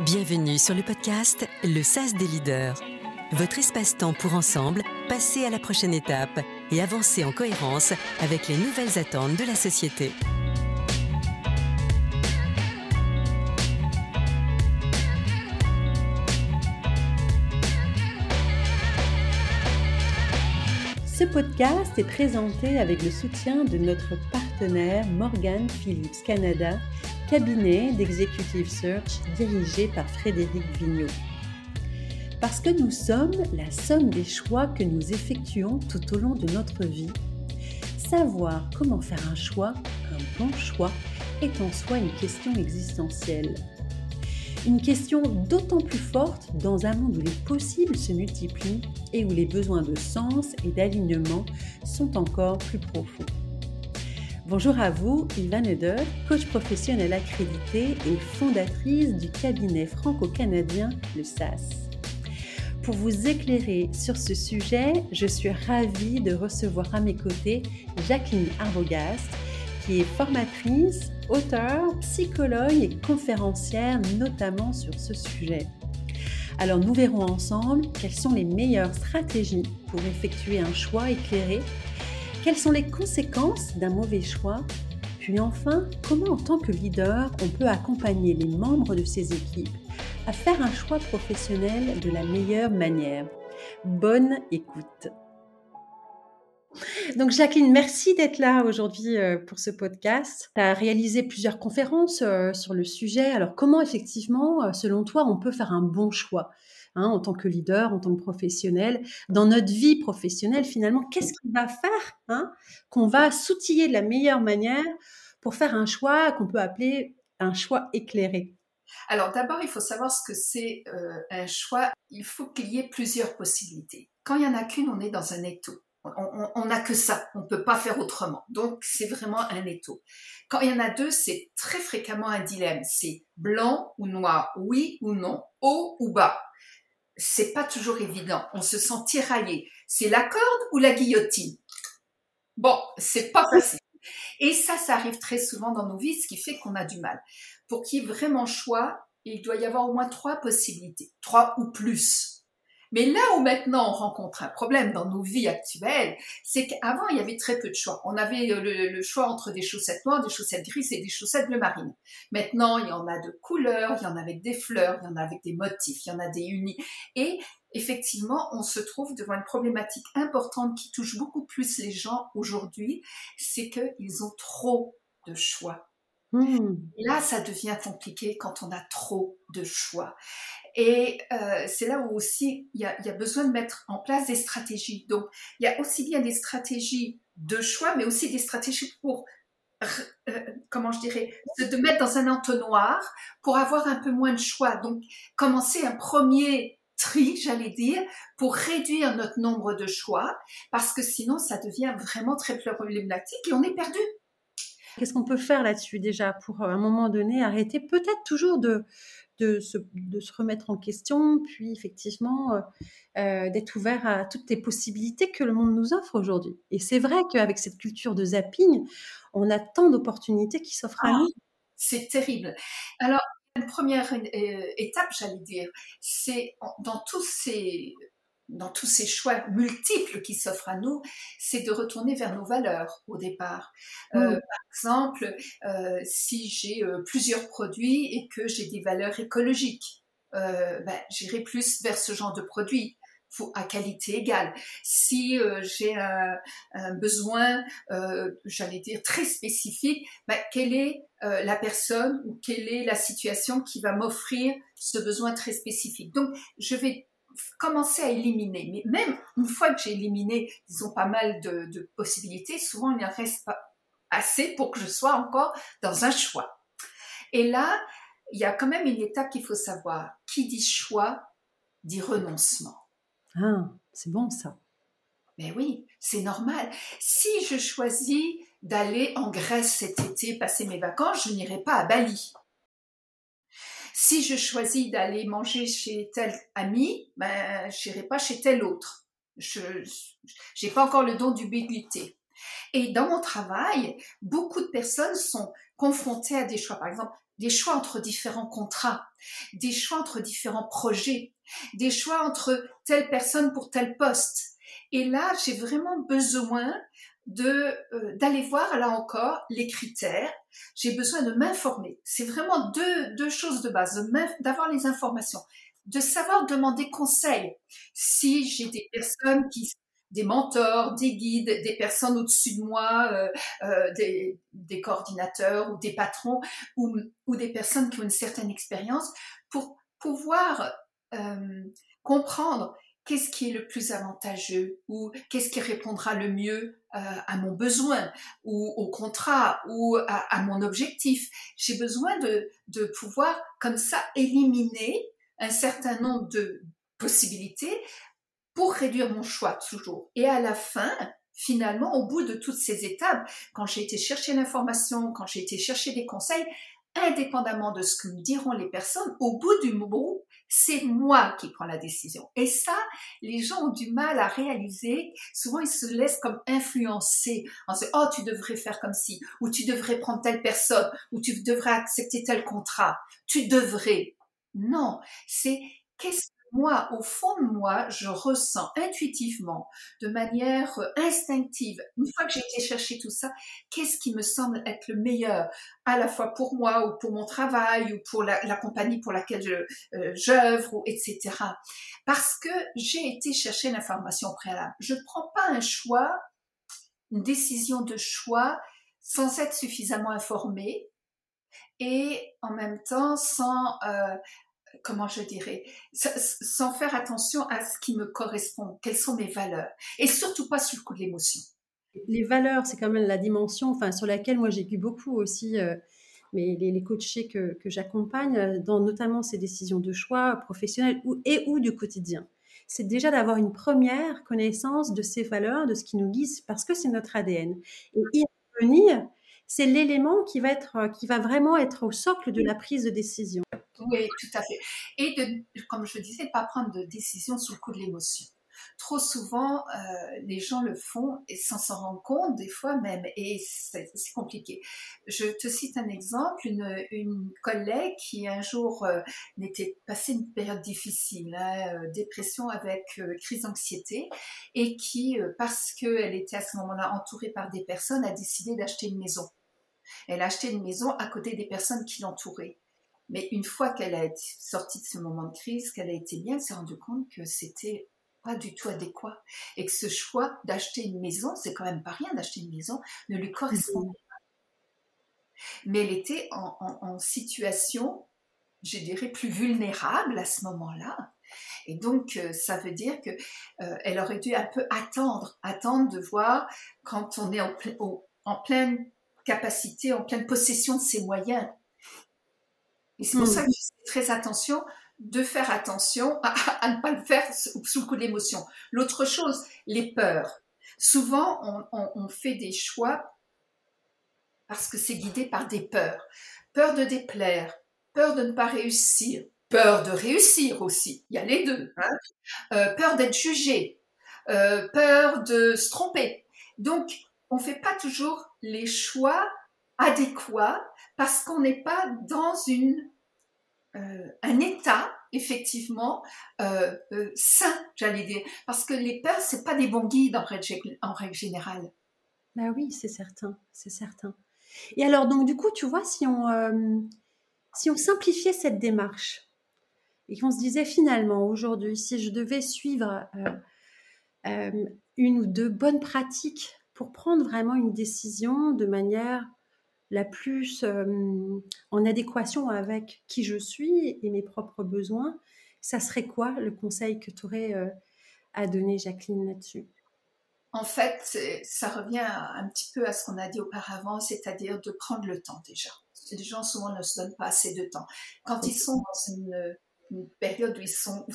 Bienvenue sur le podcast Le SAS des leaders. Votre espace-temps pour ensemble passer à la prochaine étape et avancer en cohérence avec les nouvelles attentes de la société. Ce podcast est présenté avec le soutien de notre partenaire Morgan Phillips Canada cabinet d'executive search dirigé par Frédéric Vigneault. Parce que nous sommes la somme des choix que nous effectuons tout au long de notre vie, savoir comment faire un choix, un bon choix, est en soi une question existentielle. Une question d'autant plus forte dans un monde où les possibles se multiplient et où les besoins de sens et d'alignement sont encore plus profonds. Bonjour à vous, Yvan Eder, coach professionnel accrédité et fondatrice du cabinet franco-canadien Le SAS. Pour vous éclairer sur ce sujet, je suis ravie de recevoir à mes côtés Jacqueline Arbogast, qui est formatrice, auteure, psychologue et conférencière notamment sur ce sujet. Alors nous verrons ensemble quelles sont les meilleures stratégies pour effectuer un choix éclairé quelles sont les conséquences d'un mauvais choix Puis enfin, comment en tant que leader, on peut accompagner les membres de ses équipes à faire un choix professionnel de la meilleure manière? Bonne écoute. Donc Jacqueline, merci d'être là aujourd'hui euh, pour ce podcast. Tu as réalisé plusieurs conférences euh, sur le sujet. Alors comment effectivement, euh, selon toi, on peut faire un bon choix? Hein, en tant que leader, en tant que professionnel, dans notre vie professionnelle, finalement, qu'est-ce qui va faire hein, qu'on va s'outiller de la meilleure manière pour faire un choix qu'on peut appeler un choix éclairé? Alors d'abord, il faut savoir ce que c'est euh, un choix. Il faut qu'il y ait plusieurs possibilités. Quand il n'y en a qu'une, on est dans un étau. On n'a que ça, on ne peut pas faire autrement. Donc c'est vraiment un étau. Quand il y en a deux, c'est très fréquemment un dilemme. C'est blanc ou noir, oui ou non, haut ou bas c'est pas toujours évident. On se sent tiraillé. C'est la corde ou la guillotine? Bon, c'est pas facile. Et ça, ça arrive très souvent dans nos vies, ce qui fait qu'on a du mal. Pour qu'il y ait vraiment choix, il doit y avoir au moins trois possibilités, trois ou plus. Mais là où maintenant on rencontre un problème dans nos vies actuelles, c'est qu'avant il y avait très peu de choix. On avait le, choix entre des chaussettes noires, des chaussettes grises et des chaussettes bleu marine. Maintenant il y en a de couleurs, il y en a avec des fleurs, il y en a avec des motifs, il y en a des unis. Et effectivement, on se trouve devant une problématique importante qui touche beaucoup plus les gens aujourd'hui, c'est qu'ils ont trop de choix. Mmh. Là, ça devient compliqué quand on a trop de choix. Et euh, c'est là où aussi il y, a, besoin de mettre en place des stratégies. Donc, il y a aussi bien des stratégies de choix, mais aussi des stratégies pour, euh, comment je dirais, de mettre dans un entonnoir pour avoir un peu moins de choix. Donc, commencer un premier tri, j'allais dire, pour réduire notre nombre de choix, parce que sinon, ça devient vraiment très problématique et on est perdu. Qu'est-ce qu'on peut faire là-dessus déjà pour, à un moment donné, arrêter peut-être toujours de, de se, remettre en question, puis effectivement euh, euh, d'être ouvert à toutes les possibilités que le monde nous offre aujourd'hui. Et c'est vrai qu'avec cette culture de zapping, on a tant d'opportunités qui s'offrent à ah, nous. C'est terrible. Alors, une première euh, étape, j'allais dire, c'est dans tous ces dans tous ces choix multiples qui s'offrent à nous, c'est de retourner vers nos valeurs au départ. Euh, par exemple, euh, si j'ai euh, plusieurs produits et que j'ai des valeurs écologiques, ben, j'irai plus vers ce genre de produits à qualité égale. Si j'ai un, besoin, j'allais dire, très spécifique, ben, quelle est la personne ou quelle est la situation qui va m'offrir ce besoin très spécifique? Donc, je vais commencer à éliminer. Mais même une fois que j'ai éliminé, disons, pas mal de, possibilités, souvent il n'y en reste pas assez pour que je sois encore dans un choix. Et là, il y a quand même une étape qu'il faut savoir. Qui dit choix dit renoncement. Ah, c'est bon ça. Mais oui, c'est normal. Si je choisis d'aller en Grèce cet été passer mes vacances, je n'irai pas à Bali. Si je choisis d'aller manger chez tel ami, ben, n'irai pas chez tel autre. Je n'ai pas encore le don d'ubiquité. Et dans mon travail, beaucoup de personnes sont confrontées à des choix. Par exemple, des choix entre différents contrats, des choix entre différents projets, des choix entre telle personne pour tel poste. Et là, j'ai vraiment besoin de euh, d'aller voir là encore les critères. J'ai besoin de m'informer. C'est vraiment deux, deux choses de base, d'avoir les informations, de savoir demander conseil. Si j'ai des personnes qui des mentors, des guides, des personnes au-dessus de moi, euh, euh, des, des, coordinateurs ou des patrons ou, ou, des personnes qui ont une certaine expérience pour pouvoir euh, comprendre qu'est-ce qui est le plus avantageux ou qu'est-ce qui répondra le mieux euh, à mon besoin ou au contrat ou à, à mon objectif. J'ai besoin de, de pouvoir comme ça éliminer un certain nombre de possibilités pour réduire mon choix toujours. Et à la fin, finalement, au bout de toutes ces étapes, quand j'ai été chercher l'information, quand j'ai été chercher des conseils, indépendamment de ce que me diront les personnes, au bout du moment, c'est moi qui prends la décision. Et ça, les gens ont du mal à réaliser. Souvent, ils se laissent comme influencer en se oh, tu devrais faire comme ci, ou tu devrais prendre telle personne, ou tu devrais accepter tel contrat. Tu devrais. Non, c'est qu'est-ce moi, au fond de moi, je ressens intuitivement, de manière euh, instinctive, une fois que j'ai été chercher tout ça, qu'est-ce qui me semble être le meilleur, à la fois pour moi ou pour mon travail ou pour la, compagnie pour laquelle je euh, j'œuvre, etc. Parce que j'ai été chercher l'information préalable. Je ne prends pas un choix, une décision de choix sans être suffisamment informée et en même temps sans euh, comment je dirais, sans faire attention à ce qui me correspond, quelles sont mes valeurs, et surtout pas sur le coup de l'émotion. Les valeurs, c'est quand même la dimension enfin, sur laquelle moi j'ai beaucoup aussi euh, mais les, coachés que, que j'accompagne, euh, dans notamment ces décisions de choix professionnelles ou, et ou du quotidien. C'est déjà d'avoir une première connaissance de ces valeurs, de ce qui nous guide, parce que c'est notre ADN. Et y revenir, c'est l'élément qui va être, qui va vraiment être au socle de la prise de décision. Oui, tout à fait. Et de, comme je disais, pas prendre de décision sous le coup de l'émotion. Trop souvent, euh, les gens le font et sans s'en rendre compte, des fois même, et c'est compliqué. Je te cite un exemple, une, collègue qui un jour euh, n'était passé une période difficile, hein, euh, dépression avec euh, crise d'anxiété, et qui, parce qu'elle était à ce moment-là entourée par des personnes, a décidé d'acheter une maison. Elle a acheté une maison à côté des personnes qui l'entouraient. Mais une fois qu'elle a été sortie de ce moment de crise, qu'elle a été bien, elle s'est rendue compte que c'était pas du tout adéquat et que ce choix d'acheter une maison, c'est quand même pas rien d'acheter une maison, ne lui correspondait pas. Mais elle était en, situation, je dirais, plus vulnérable à ce moment-là. Et donc, euh, ça veut dire que euh, elle aurait dû un peu attendre, attendre de voir quand on est en, en pleine capacité, en pleine possession de ses moyens, et c'est pour ça que je fais très attention de faire attention à, ne pas le faire sous le coup de l'émotion. L'autre chose, les peurs. Souvent, on, fait des choix parce que c'est guidé par des peurs. Peur de déplaire, peur de ne pas réussir, peur de réussir aussi. Il y a les deux. Hein. Euh, peur d'être jugé, euh, peur de se tromper. Donc, on ne fait pas toujours les choix adéquats parce qu'on n'est pas dans une euh, un état effectivement euh, euh, sain, j'allais dire, parce que les peurs c'est pas des bons guides en règle, générale. Bah oui, c'est certain, c'est certain. Et alors donc du coup, tu vois, si on si on simplifiait cette démarche et qu'on se disait finalement aujourd'hui, si je devais suivre une ou deux bonnes pratiques pour prendre vraiment une décision de manière la plus en adéquation avec qui je suis et mes propres besoins, ça serait quoi le conseil que tu aurais à donner, Jacqueline, là-dessus? En fait, ça revient un petit peu à ce qu'on a dit auparavant, c'est-à-dire de prendre le temps déjà. Les gens souvent ne se donnent pas assez de temps. Quand ils sont dans une, période où ils sont,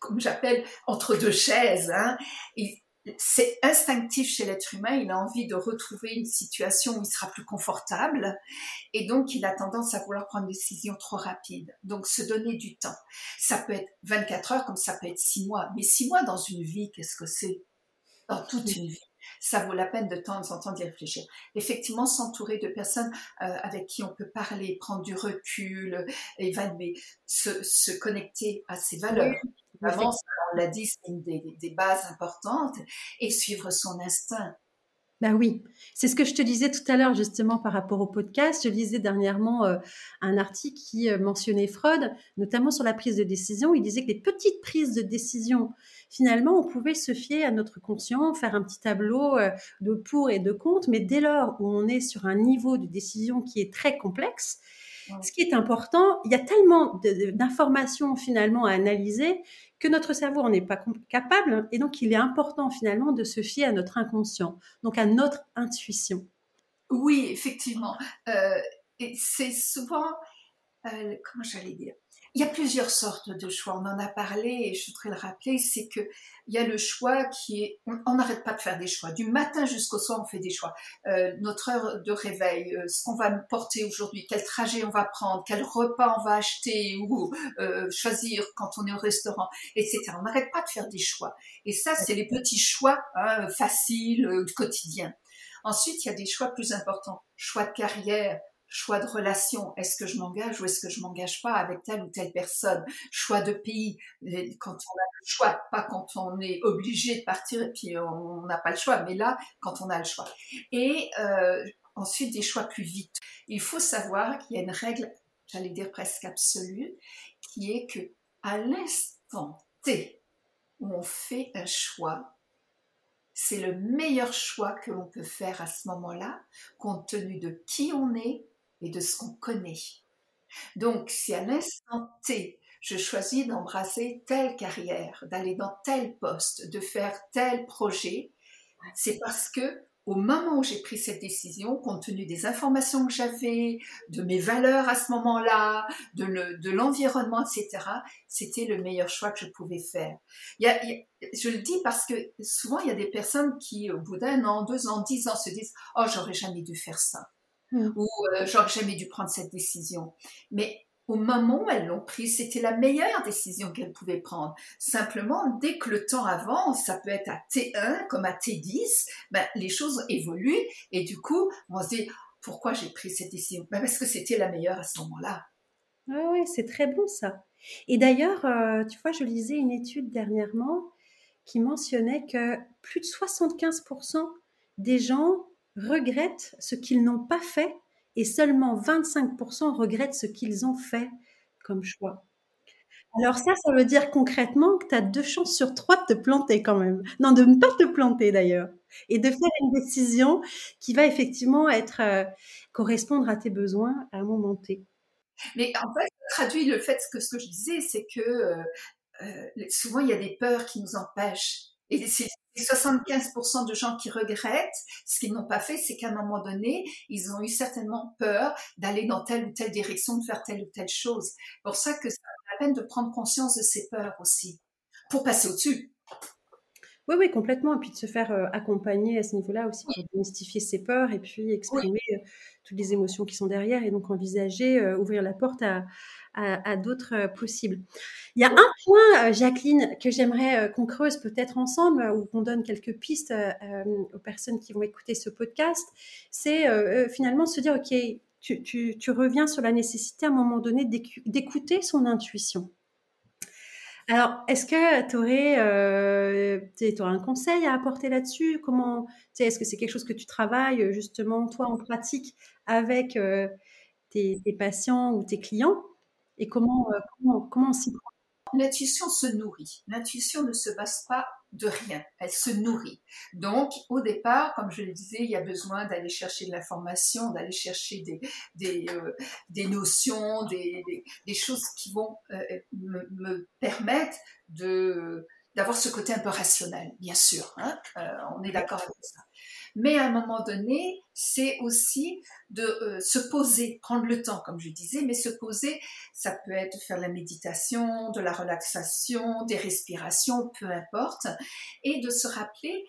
comme j'appelle, entre deux chaises, hein, c'est instinctif chez l'être humain, il a envie de retrouver une situation où il sera plus confortable et donc il a tendance à vouloir prendre une décision trop rapide. Donc se donner du temps. Ça peut être 24 heures comme ça peut être 6 mois, mais 6 mois dans une vie, qu'est-ce que c'est? Dans toute une vie. Ça vaut la peine de temps en temps d'y réfléchir. Effectivement, s'entourer de personnes euh, avec qui on peut parler, prendre du recul, évaluer, se, se connecter à ses valeurs. Vraiment, on l'a dit, c'est une des, des bases importantes, et suivre son instinct. Ben oui, c'est ce que je te disais tout à l'heure justement par rapport au podcast. Je lisais dernièrement euh, un article qui euh, mentionnait Freud, notamment sur la prise de décision. Il disait que les petites prises de décision, finalement, on pouvait se fier à notre conscient, faire un petit tableau euh, de pour et de contre, mais dès lors où on est sur un niveau de décision qui est très complexe, ce qui est important, il y a tellement d'informations finalement à analyser que notre cerveau n'en est pas capable et donc il est important finalement de se fier à notre inconscient, donc à notre intuition. Oui, effectivement. Euh, c'est souvent, euh, comment j'allais dire, il y a plusieurs sortes de choix. On en a parlé et je voudrais le rappeler, c'est que il y a le choix qui est, on n'arrête pas de faire des choix. Du matin jusqu'au soir, on fait des choix. Euh, notre heure de réveil, euh, ce qu'on va porter aujourd'hui, quel trajet on va prendre, quel repas on va acheter ou euh, choisir quand on est au restaurant, etc. On n'arrête pas de faire des choix. Et ça, c'est les petits choix hein, faciles, euh, quotidiens. Ensuite, il y a des choix plus importants. Choix de carrière, choix de relation, est-ce que je m'engage ou est-ce que je m'engage pas avec telle ou telle personne, choix de pays, quand on a le choix, pas quand on est obligé de partir et puis on n'a pas le choix, mais là, quand on a le choix. Et euh, ensuite, des choix plus vite. Il faut savoir qu'il y a une règle, j'allais dire presque absolue, qui est que à l'instant T où on fait un choix, c'est le meilleur choix que l'on peut faire à ce moment-là, compte tenu de qui on est, et de ce qu'on connaît. Donc, si à l'instant T, je choisis d'embrasser telle carrière, d'aller dans tel poste, de faire tel projet, c'est parce que au moment où j'ai pris cette décision, compte tenu des informations que j'avais, de mes valeurs à ce moment-là, de l'environnement, etc., c'était le meilleur choix que je pouvais faire. je le dis parce que souvent, il y a des personnes qui, au bout d'un an, deux ans, dix ans, se disent « Oh, j'aurais jamais dû faire ça ». Mmh. ou euh, j'aurais jamais dû prendre cette décision. Mais au moment où elles l'ont prise, c'était la meilleure décision qu'elles pouvaient prendre. Simplement, dès que le temps avance, ça peut être à T1 comme à T10, ben, les choses évoluent et du coup, on se dit pourquoi j'ai pris cette décision? Ben, Parce que c'était la meilleure à ce moment-là. Oui, c'est très bon ça. Et d'ailleurs, euh, tu vois, je lisais une étude dernièrement qui mentionnait que plus de 75% des gens regrettent ce qu'ils n'ont pas fait et seulement 25% regrettent ce qu'ils ont fait comme choix. Alors ça, ça veut dire concrètement que tu as deux chances sur trois de te planter quand même. Non, de ne pas te planter d'ailleurs. Et de faire une décision qui va effectivement être euh, correspondre à tes besoins à un moment T. Mais en fait, ça traduit le fait que ce que je disais, c'est que euh, euh, souvent il y a des peurs qui nous empêchent. Et c'est 75% de gens qui regrettent ce qu'ils n'ont pas fait, c'est qu'à un moment donné, ils ont eu certainement peur d'aller dans telle ou telle direction, de faire telle ou telle chose. Pour ça que ça vaut la peine de prendre conscience de ces peurs aussi, pour passer au-dessus. Oui, oui, complètement. Et puis de se faire euh, accompagner à ce niveau-là aussi pour démystifier ses peurs et puis exprimer euh, toutes les émotions qui sont derrière et donc envisager, euh, ouvrir la porte à, à, d'autres euh, possibles. Il y a un point, Jacqueline, que j'aimerais qu'on creuse peut-être ensemble ou qu'on donne quelques pistes aux personnes qui vont écouter ce podcast. C'est finalement se dire, OK, tu, tu, reviens sur la nécessité à un moment donné d'écouter son intuition. Alors, est-ce que tu aurais, euh, un conseil à apporter là-dessus? Comment, est-ce que c'est quelque chose que tu travailles justement toi en pratique avec tes, patients ou tes clients? Et comment, euh, comment, comment on s'y prend? L'intuition se nourrit. L'intuition ne se base pas de rien, elle se nourrit. Donc, au départ, comme je le disais, il y a besoin d'aller chercher de l'information, d'aller chercher des, des, euh, des notions, des, des, choses qui vont euh, me, me, permettre de d'avoir ce côté un peu rationnel, bien sûr. Hein on est d'accord avec ça. Mais à un moment donné, c'est aussi de euh, se poser, prendre le temps, comme je disais, mais se poser, ça peut être faire de la méditation, de la relaxation, des respirations, peu importe, et de se rappeler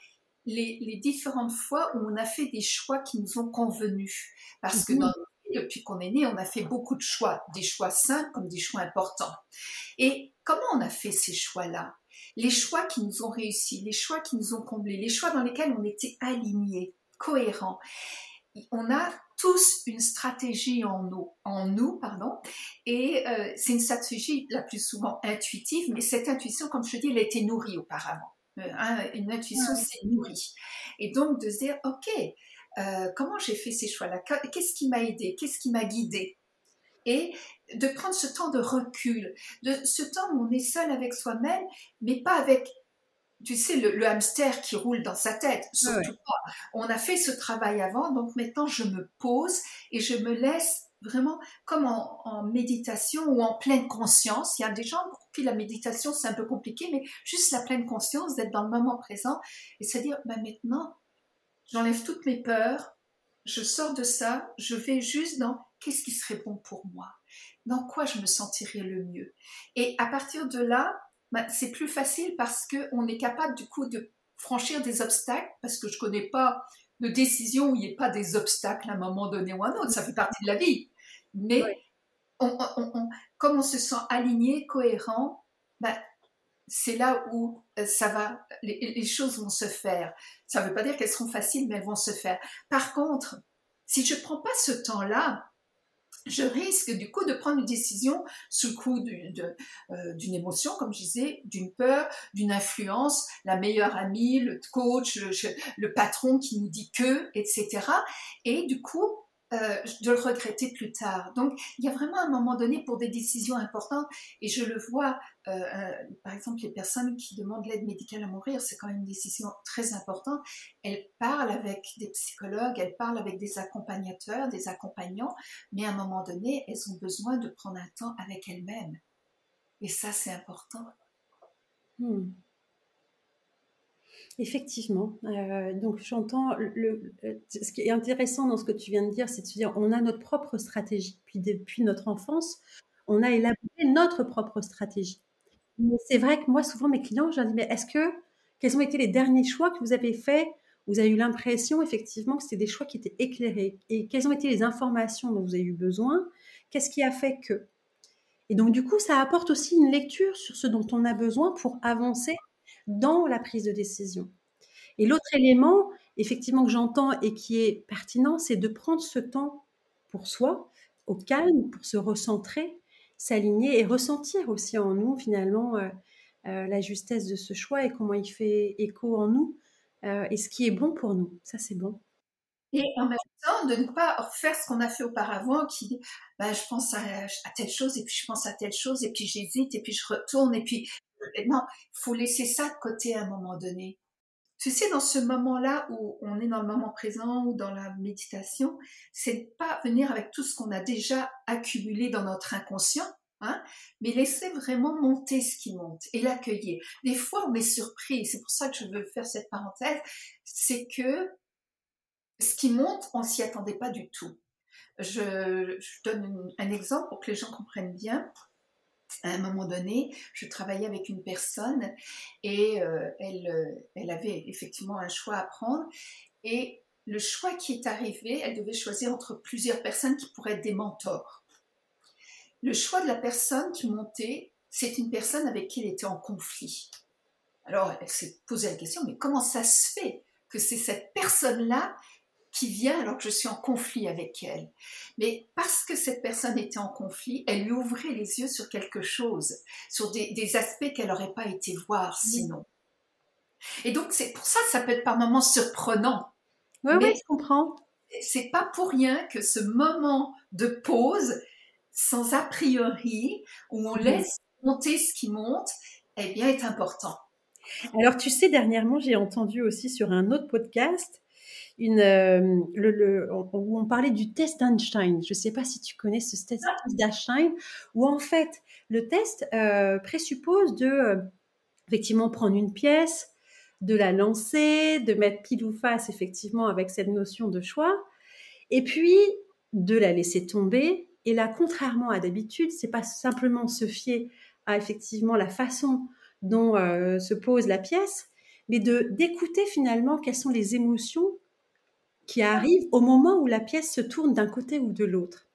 les, différentes fois où on a fait des choix qui nous ont convenus. Parce que mhm. depuis qu'on est né, on a fait beaucoup de choix, des choix simples comme des choix importants. Et comment on a fait ces choix-là? Les choix qui nous ont réussi, les choix qui nous ont comblés, les choix dans lesquels on était alignés, cohérents. On a tous une stratégie en nous, en nous pardon, et euh, c'est une stratégie la plus souvent intuitive, mais cette intuition, comme je dis, elle a été nourrie auparavant. Euh, hein, une intuition, c'est nourri. Et donc de se dire, ok, euh, comment j'ai fait ces choix-là? Qu'est-ce qui m'a aidé? Qu'est-ce qui m'a guidé? Et de prendre ce temps de recul, de ce temps où on est seul avec soi-même, mais pas avec, tu sais, le, hamster qui roule dans sa tête. Surtout pas. On a fait ce travail avant, donc maintenant je me pose et je me laisse vraiment comme en, méditation ou en pleine conscience. Il y a des gens pour qui la méditation c'est un peu compliqué, mais juste la pleine conscience d'être dans le moment présent et se dire, ben maintenant, j'enlève toutes mes peurs, je sors de ça, je vais juste dans qu'est-ce qui serait bon pour moi, dans quoi je me sentirais le mieux. Et à partir de là, ben, c'est plus facile parce qu'on est capable du coup de franchir des obstacles, parce que je ne connais pas de décision où il n'y ait pas des obstacles à un moment donné ou à un autre, ça fait partie de la vie. Mais comme on se sent aligné, cohérent, ben, c'est là où euh, ça va, les, choses vont se faire. Ça ne veut pas dire qu'elles seront faciles, mais elles vont se faire. Par contre, si je ne prends pas ce temps-là, je risque du coup de prendre une décision sous le coup euh, d'une émotion, comme je disais, d'une peur, d'une influence, la meilleure amie, le coach, le, patron qui nous dit que, etc. Et du coup, euh, de le regretter plus tard. Donc, il y a vraiment un moment donné pour des décisions importantes, et je le vois, euh, euh, par exemple, les personnes qui demandent l'aide médicale à mourir, c'est quand même une décision très importante. Elles parlent avec des psychologues, elles parlent avec des accompagnateurs, des accompagnants, mais à un moment donné, elles ont besoin de prendre un temps avec elles-mêmes. Et ça, c'est important. Hmm. Effectivement. Euh, donc j'entends le, ce qui est intéressant dans ce que tu viens de dire, c'est de se dire on a notre propre stratégie. Puis depuis notre enfance, on a élaboré notre propre stratégie. Mais c'est vrai que moi, souvent mes clients, je leur dis mais est-ce que quels ont été les derniers choix que vous avez faits? Vous avez eu l'impression effectivement que c'était des choix qui étaient éclairés. Et quelles ont été les informations dont vous avez eu besoin? Qu'est-ce qui a fait que? Et donc du coup, ça apporte aussi une lecture sur ce dont on a besoin pour avancer dans la prise de décision. Et l'autre élément, effectivement, que j'entends et qui est pertinent, c'est de prendre ce temps pour soi, au calme, pour se recentrer, s'aligner et ressentir aussi en nous, finalement, euh, euh, la justesse de ce choix et comment il fait écho en nous euh, et ce qui est bon pour nous. Ça, c'est bon. Et en même temps, de ne pas refaire ce qu'on a fait auparavant, qui, bah, je pense à, à, telle chose, et puis je pense à telle chose, et puis j'hésite, et puis je retourne, et puis non, faut laisser ça de côté à un moment donné. Tu sais, dans ce moment-là où on est dans le moment présent ou dans la méditation, c'est pas venir avec tout ce qu'on a déjà accumulé dans notre inconscient, hein, mais laisser vraiment monter ce qui monte et l'accueillir. Des fois, on est surpris, c'est pour ça que je veux faire cette parenthèse, c'est que ce qui monte, on s'y attendait pas du tout. Je, donne un exemple pour que les gens comprennent bien à un moment donné, je travaillais avec une personne et euh, elle, euh, elle avait effectivement un choix à prendre. Et le choix qui est arrivé, elle devait choisir entre plusieurs personnes qui pourraient être des mentors. Le choix de la personne qui montait, c'est une personne avec qui elle était en conflit. Alors, elle s'est posé la question, mais comment ça se fait que c'est cette personne-là qui vient alors que je suis en conflit avec elle. Mais parce que cette personne était en conflit, elle lui ouvrait les yeux sur quelque chose, sur des, aspects qu'elle n'aurait pas été voir sinon. Et donc, c'est pour ça que ça peut être par moments surprenant. Oui, oui, je comprends. C'est pas pour rien que ce moment de pause, sans a priori, où on laisse monter ce qui monte, eh bien, est important. Alors, tu sais, dernièrement, j'ai entendu aussi sur un autre podcast une, euh, le, on parlait du test d'Einstein. Je ne sais pas si tu connais ce test d'Einstein, où en fait, le test euh, présuppose de euh, effectivement prendre une pièce, de la lancer, de mettre pile ou face effectivement avec cette notion de choix, et puis de la laisser tomber. Et là, contrairement à d'habitude, c'est pas simplement se fier à effectivement la façon dont se pose la pièce, mais de d'écouter finalement quelles sont les émotions qui arrive au moment où la pièce se tourne d'un côté ou de l'autre.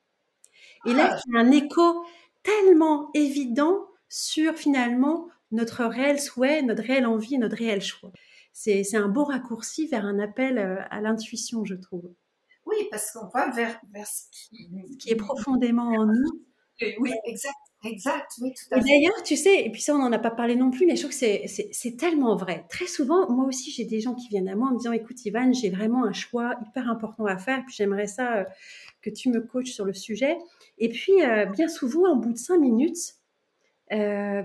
Et là, ah. il y a un écho tellement évident sur finalement notre réel souhait, notre réelle envie, notre réel choix. C'est un beau raccourci vers un appel euh, à l'intuition, je trouve. Oui, parce qu'on va vers, vers ce, qui... est profondément en nous. Oui, exact. Exact, oui, tout à fait. D'ailleurs, tu sais, et puis ça, on n'en a pas parlé non plus, mais je trouve que c'est tellement vrai. Très souvent, moi aussi, j'ai des gens qui viennent à moi en me disant, écoute, Ivan, j'ai vraiment un choix hyper important à faire, puis j'aimerais ça euh, que tu me coaches sur le sujet. Et puis, euh, bien souvent, au bout de cinq minutes, euh,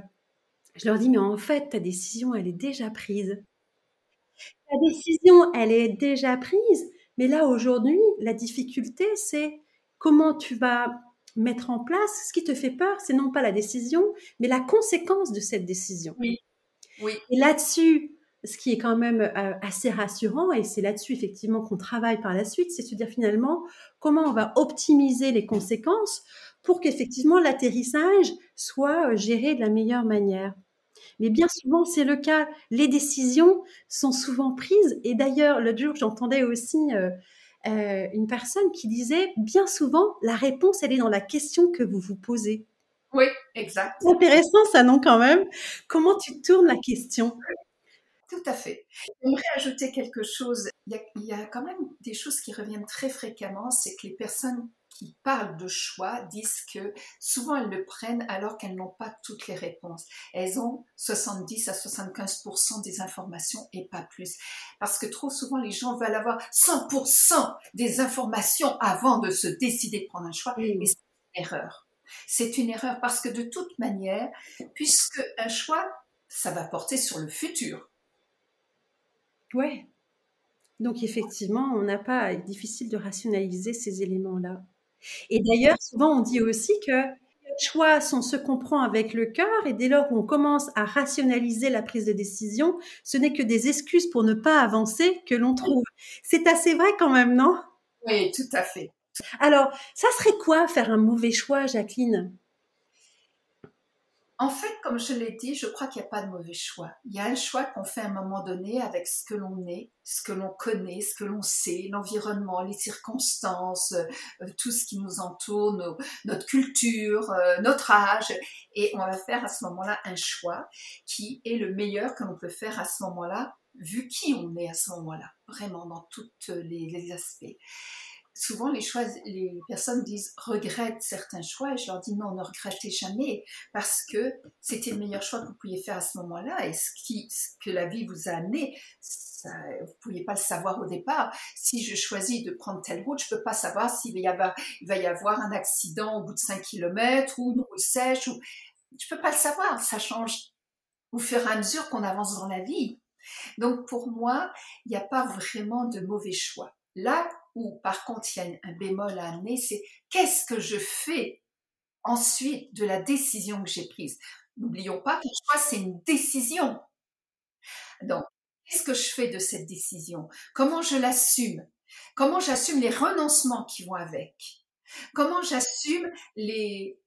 je leur dis, mais en fait, ta décision, elle est déjà prise. Ta décision, elle est déjà prise. Mais là, aujourd'hui, la difficulté, c'est comment tu vas mettre en place. Ce qui te fait peur, c'est non pas la décision, mais la conséquence de cette décision. Oui. oui. Et là-dessus, ce qui est quand même euh, assez rassurant, et c'est là-dessus effectivement qu'on travaille par la suite, c'est se dire finalement comment on va optimiser les conséquences pour qu'effectivement l'atterrissage soit euh, géré de la meilleure manière. Mais bien souvent, c'est le cas. Les décisions sont souvent prises. Et d'ailleurs, l'autre jour, j'entendais aussi euh, euh, une personne qui disait, bien souvent, la réponse, elle est dans la question que vous vous posez. Oui, exact. C'est intéressant ça, non, quand même? Comment tu tournes la question? Tout à fait. J'aimerais ajouter quelque chose. Il y, a, il y, a, quand même des choses qui reviennent très fréquemment, c'est que les personnes qui parlent de choix disent que souvent elles le prennent alors qu'elles n'ont pas toutes les réponses. Elles ont 70 à 75% des informations et pas plus. Parce que trop souvent les gens veulent avoir 100% des informations avant de se décider de prendre un choix. Et c'est une erreur. C'est une erreur parce que de toute manière, puisque un choix, ça va porter sur le futur. Ouais. Donc effectivement, on n'a pas difficile de rationaliser ces éléments-là. Et d'ailleurs, souvent, on dit aussi que les choix sont ceux qu'on prend avec le cœur et dès lors où on commence à rationaliser la prise de décision, ce n'est que des excuses pour ne pas avancer que l'on trouve. C'est assez vrai quand même, non? Oui, tout à fait. Alors, ça serait quoi faire un mauvais choix, Jacqueline? En fait, comme je l'ai dit, je crois qu'il n'y a pas de mauvais choix. Il y a un choix qu'on fait à un moment donné avec ce que l'on est, ce que l'on connaît, ce que l'on sait, l'environnement, les circonstances, euh, tout ce qui nous entoure, notre culture, euh, notre âge. Et on va faire à ce moment-là un choix qui est le meilleur que l'on peut faire à ce moment-là, vu qui on est à ce moment-là, vraiment dans tous les, les aspects souvent les personnes disent regrettent certains choix et je leur dis non, ne regrettez jamais parce que c'était le meilleur choix que vous pouviez faire à ce moment-là et ce, qui, que la vie vous a amené, vous ne pouviez pas le savoir au départ. Si je choisis de prendre telle route, je ne peux pas savoir s'il va, y avoir, va y avoir un accident au bout de 5 km ou une route sèche. Ou... Je ne peux pas le savoir, ça change au fur et à mesure qu'on avance dans la vie. Donc pour moi, il n'y a pas vraiment de mauvais choix. Là où, par contre, il y a un bémol à amener, c'est qu'est-ce que je fais ensuite de la décision que j'ai prise? N'oublions pas que le choix, c'est une décision. Donc, qu'est-ce que je fais de cette décision? Comment je l'assume? Comment j'assume les renoncements qui vont avec? Comment j'assume les,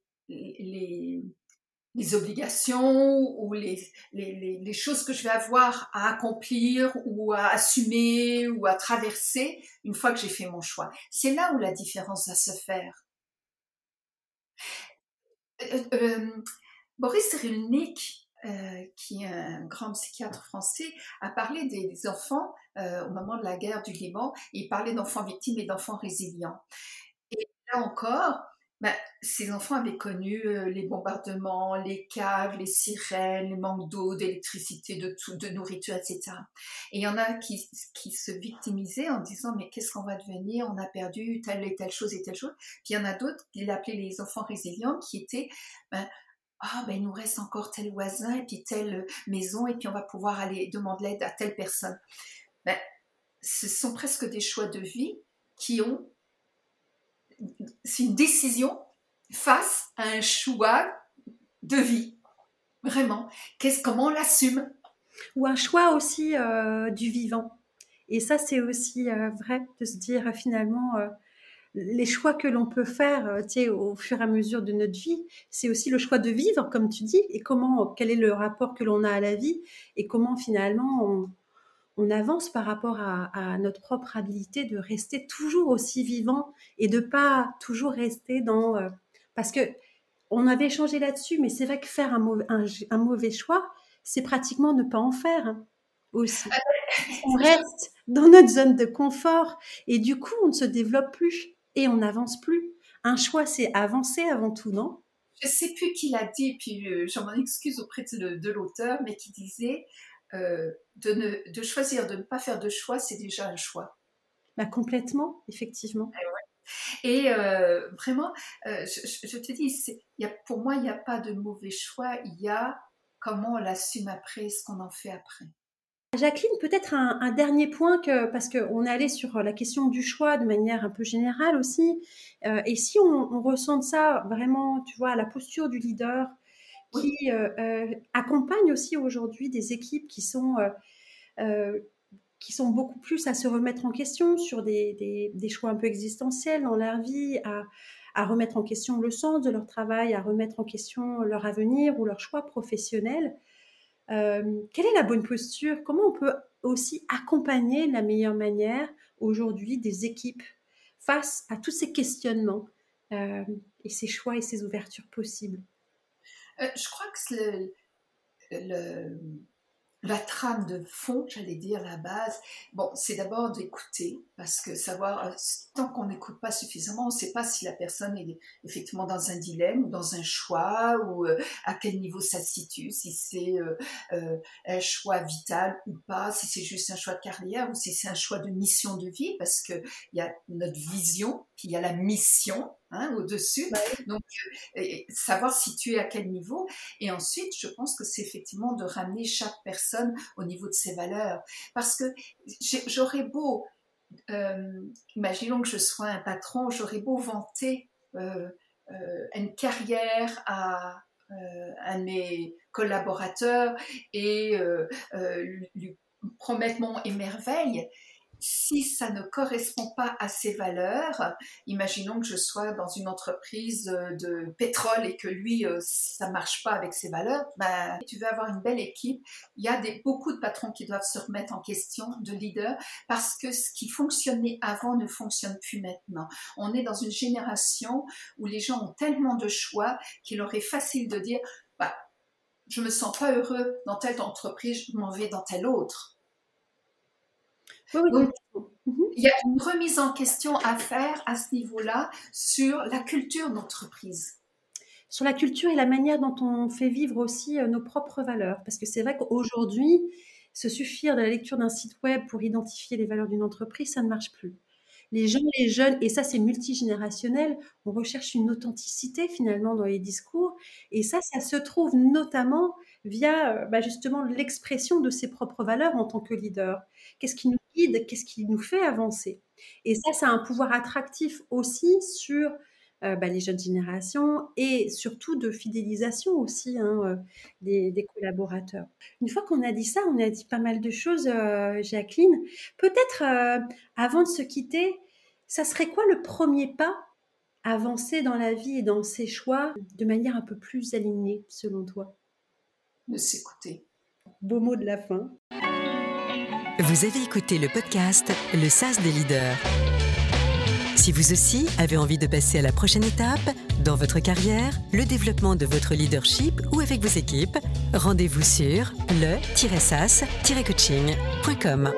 les obligations ou les, les, les, choses que je vais avoir à accomplir ou à assumer ou à traverser une fois que j'ai fait mon choix. C'est là où la différence va se faire. Euh, euh, Boris Cyrulnik, euh, qui est un grand psychiatre français, a parlé des, enfants au moment de la guerre du Liban. Il parlait d'enfants victimes et d'enfants résilients. Et là encore, ben, ces enfants avaient connu euh, les bombardements, les caves, les sirènes, les manques d'eau, d'électricité, de, de nourriture, etc. Et il y en a qui, qui se victimisaient en disant mais qu'est-ce qu'on va devenir? On a perdu telle et telle chose et telle chose. Puis il y en a d'autres qu'il appelait les enfants résilients qui étaient ben, ah ben il nous reste encore tel voisin et puis telle maison et puis on va pouvoir aller demander l'aide à telle personne. Ben, ce sont presque des choix de vie qui ont c'est une décision face à un choix de vie. Vraiment. Qu'est-ce, comment on l'assume? Ou un choix aussi euh, du vivant. Et ça, c'est aussi euh, vrai de se dire finalement, euh, les choix que l'on peut faire au fur et à mesure de notre vie, c'est aussi le choix de vivre, comme tu dis, et comment, quel est le rapport que l'on a à la vie, et comment finalement on avance par rapport à, notre propre habilité de rester toujours aussi vivant et de pas toujours rester dans... Euh, parce que on avait échangé là-dessus, mais c'est vrai que faire un mauvais, un, mauvais choix, c'est pratiquement ne pas en faire hein, aussi. Ah on reste dans notre zone de confort et du coup, on ne se développe plus et on n'avance plus. Un choix, c'est avancer avant tout, non? Je ne sais plus qui l'a dit, puis euh, je m'en excuse auprès de, l'auteur, mais qui disait euh, de, ne, de choisir de ne pas faire de choix, c'est déjà un choix. Bah, complètement, effectivement. Et, euh, vraiment, je, te dis, y a, pour moi, il n'y a pas de mauvais choix, il y a comment on l'assume après, ce qu'on en fait après. Jacqueline, peut-être un, dernier point que, parce qu'on est allé sur la question du choix de manière un peu générale aussi. Euh, et si on, ressent ça vraiment, tu vois, la posture du leader qui euh, euh, accompagne aussi aujourd'hui des équipes qui sont, qui sont beaucoup plus à se remettre en question sur des, choix un peu existentiels dans leur vie, à, à, remettre en question le sens de leur travail, à remettre en question leur avenir ou leur choix professionnel. Euh, quelle est la bonne posture? Comment on peut aussi accompagner de la meilleure manière aujourd'hui des équipes face à tous ces questionnements euh, et ces choix et ces ouvertures possibles? Euh, Je crois que la trame de fond, j'allais dire la base, bon, c'est d'abord d'écouter, parce que savoir, euh, tant qu'on n'écoute pas suffisamment, on ne sait pas si la personne est effectivement dans un dilemme ou dans un choix, ou euh, à quel niveau ça se situe, si c'est un choix vital ou pas, si c'est juste un choix de carrière ou si c'est un choix de mission de vie, parce qu'il y a notre vision, puis il y a la mission, Hein, au-dessus. Bah Donc, euh, savoir situer à quel niveau. Et ensuite, je pense que c'est effectivement de ramener chaque personne au niveau de ses valeurs. Parce que j'aurais beau, euh, imaginons que je sois un patron, j'aurais beau vanter euh, une carrière à un de mes collaborateurs et lui promettre mon émerveille si ça ne correspond pas à ses valeurs, imaginons que je sois dans une entreprise euh, de pétrole et que lui, euh, ça marche pas avec ses valeurs, ben, tu veux avoir une belle équipe. Il y a beaucoup de patrons qui doivent se remettre en question, de leaders, parce que ce qui fonctionnait avant ne fonctionne plus maintenant. On est dans une génération où les gens ont tellement de choix qu'il aurait facile de dire, bah, je me sens pas heureux dans telle entreprise, je m'en vais dans telle autre. Mhm. il y a une remise en question à faire à ce niveau-là sur la culture d'entreprise. Sur la culture et la manière dont on fait vivre aussi euh, nos propres valeurs. Parce que c'est vrai qu'aujourd'hui, se suffire de la lecture d'un site web pour identifier les valeurs d'une entreprise, ça ne marche plus. Les gens, les jeunes, et ça c'est multigénérationnel, on recherche une authenticité finalement dans les discours. Et ça, ça se trouve notamment via euh, bah, justement l'expression de ses propres valeurs en tant que leader. Qu'est-ce qui nous guide, qu'est-ce qui nous fait avancer? Et ça, ça a un pouvoir attractif aussi sur euh, bah, les jeunes générations et surtout de fidélisation aussi hein, euh, des, collaborateurs. Une fois qu'on a dit ça, on a dit pas mal de choses, Jacqueline. Peut-être avant de se quitter, ça serait quoi le premier pas avancer dans la vie et dans ses choix de manière un peu plus alignée selon toi? De s'écouter. Beau mot de la fin. Vous avez écouté le podcast Le SAS des leaders. Si vous aussi avez envie de passer à la prochaine étape dans votre carrière, le développement de votre leadership ou avec vos équipes, rendez-vous sur le-sas-coaching.com.